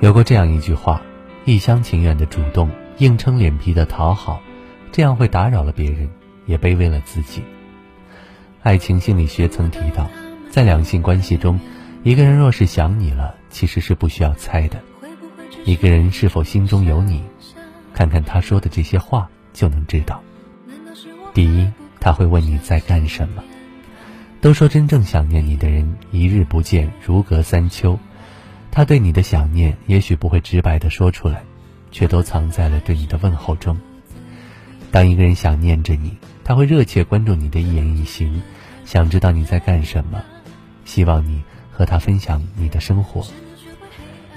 有过这样一句话：一厢情愿的主动，硬撑脸皮的讨好，这样会打扰了别人，也卑微了自己。爱情心理学曾提到，在两性关系中，一个人若是想你了，其实是不需要猜的。一个人是否心中有你，看看他说的这些话就能知道。第一，他会问你在干什么。都说真正想念你的人，一日不见如隔三秋。他对你的想念，也许不会直白的说出来，却都藏在了对你的问候中。当一个人想念着你，他会热切关注你的一言一行，想知道你在干什么，希望你和他分享你的生活。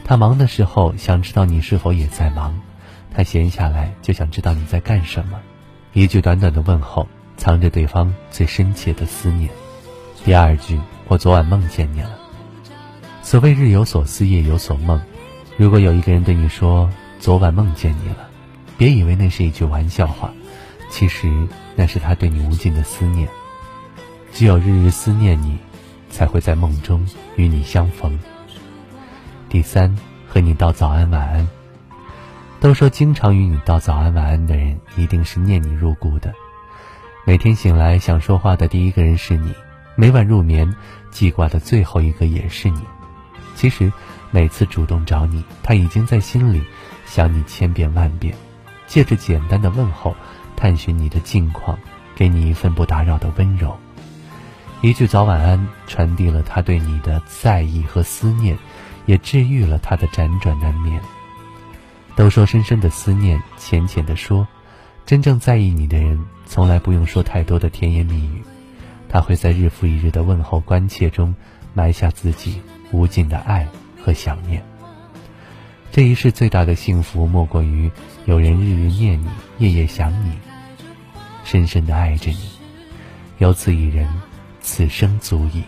他忙的时候，想知道你是否也在忙；他闲下来，就想知道你在干什么。一句短短的问候，藏着对方最深切的思念。第二句，我昨晚梦见你了。所谓日有所思，夜有所梦。如果有一个人对你说昨晚梦见你了，别以为那是一句玩笑话，其实那是他对你无尽的思念。只有日日思念你，才会在梦中与你相逢。第三，和你道早安晚安。都说经常与你道早安晚安的人，一定是念你入骨的。每天醒来想说话的第一个人是你，每晚入眠记挂的最后一个也是你。其实，每次主动找你，他已经在心里想你千遍万遍。借着简单的问候，探寻你的近况，给你一份不打扰的温柔。一句早晚安，传递了他对你的在意和思念。也治愈了他的辗转难眠。都说深深的思念，浅浅的说。真正在意你的人，从来不用说太多的甜言蜜语，他会在日复一日的问候关切中，埋下自己无尽的爱和想念。这一世最大的幸福，莫过于有人日日念你，夜夜想你，深深的爱着你。有此一人，此生足矣。